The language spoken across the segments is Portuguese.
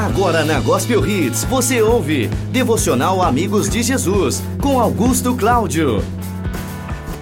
Agora na Gospel Hits você ouve Devocional Amigos de Jesus com Augusto Cláudio.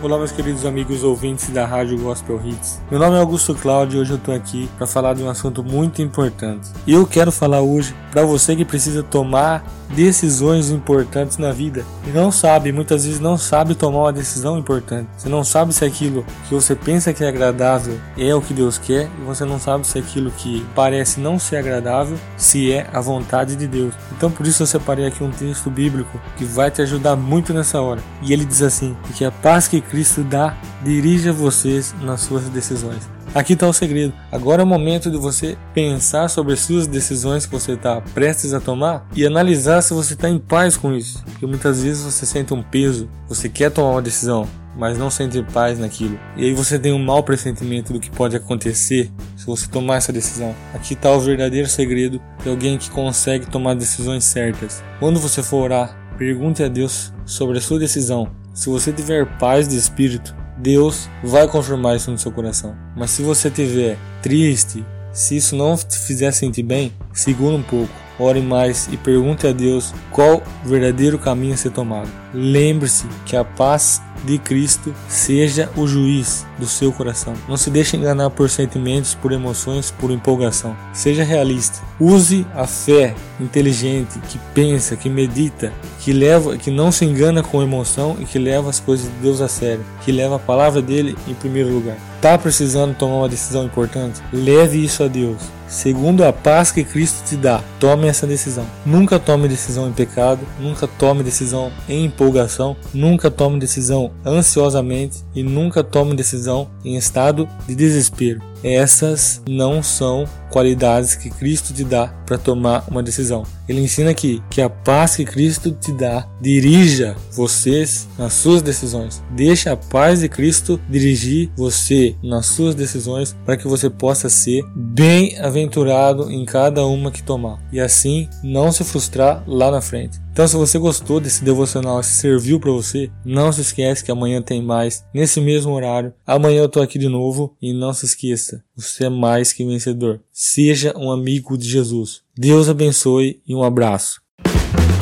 Olá, meus queridos amigos ouvintes da Rádio Gospel Hits. Meu nome é Augusto Cláudio e hoje eu estou aqui para falar de um assunto muito importante. E eu quero falar hoje para você que precisa tomar decisões importantes na vida e não sabe, muitas vezes não sabe tomar uma decisão importante. Você não sabe se aquilo que você pensa que é agradável é o que Deus quer e você não sabe se aquilo que parece não ser agradável se é a vontade de Deus. Então por isso eu separei aqui um texto bíblico que vai te ajudar muito nessa hora. E ele diz assim: que a paz que Cristo dá dirija vocês nas suas decisões. Aqui está o segredo. Agora é o momento de você pensar sobre as suas decisões que você está prestes a tomar e analisar se você está em paz com isso. Porque muitas vezes você sente um peso, você quer tomar uma decisão, mas não sente paz naquilo. E aí você tem um mau pressentimento do que pode acontecer se você tomar essa decisão. Aqui está o verdadeiro segredo de alguém que consegue tomar decisões certas. Quando você for orar, pergunte a Deus sobre a sua decisão se você tiver paz de espírito, Deus vai confirmar isso no seu coração. Mas se você tiver triste, se isso não te fizer sentir bem, segura um pouco, ore mais e pergunte a Deus qual o verdadeiro caminho a ser tomado. Lembre-se que a paz de Cristo seja o juiz do seu coração. Não se deixe enganar por sentimentos, por emoções, por empolgação. Seja realista. Use a fé inteligente que pensa, que medita, que leva, que não se engana com emoção e que leva as coisas de Deus a sério, que leva a palavra dele em primeiro lugar. Tá precisando tomar uma decisão importante? Leve isso a Deus. Segundo a paz que Cristo te dá, tome essa decisão. Nunca tome decisão em pecado, nunca tome decisão em empolgação, nunca tome decisão ansiosamente e nunca tome decisão em estado de desespero. Essas não são qualidades que Cristo te dá para tomar uma decisão. Ele ensina aqui que a paz que Cristo te dá dirija vocês nas suas decisões. Deixa a paz de Cristo dirigir você nas suas decisões para que você possa ser bem-aventurado em cada uma que tomar e assim não se frustrar lá na frente. Então, se você gostou desse devocional, se serviu para você, não se esquece que amanhã tem mais nesse mesmo horário. Amanhã eu tô aqui de novo e não se esqueça, você é mais que vencedor. Seja um amigo de Jesus. Deus abençoe e um abraço.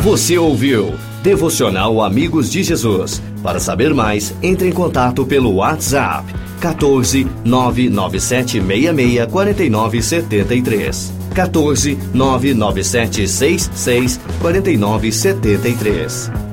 Você ouviu Devocional Amigos de Jesus. Para saber mais, entre em contato pelo WhatsApp 14 997 66 49 73. 14 997 66 49 73.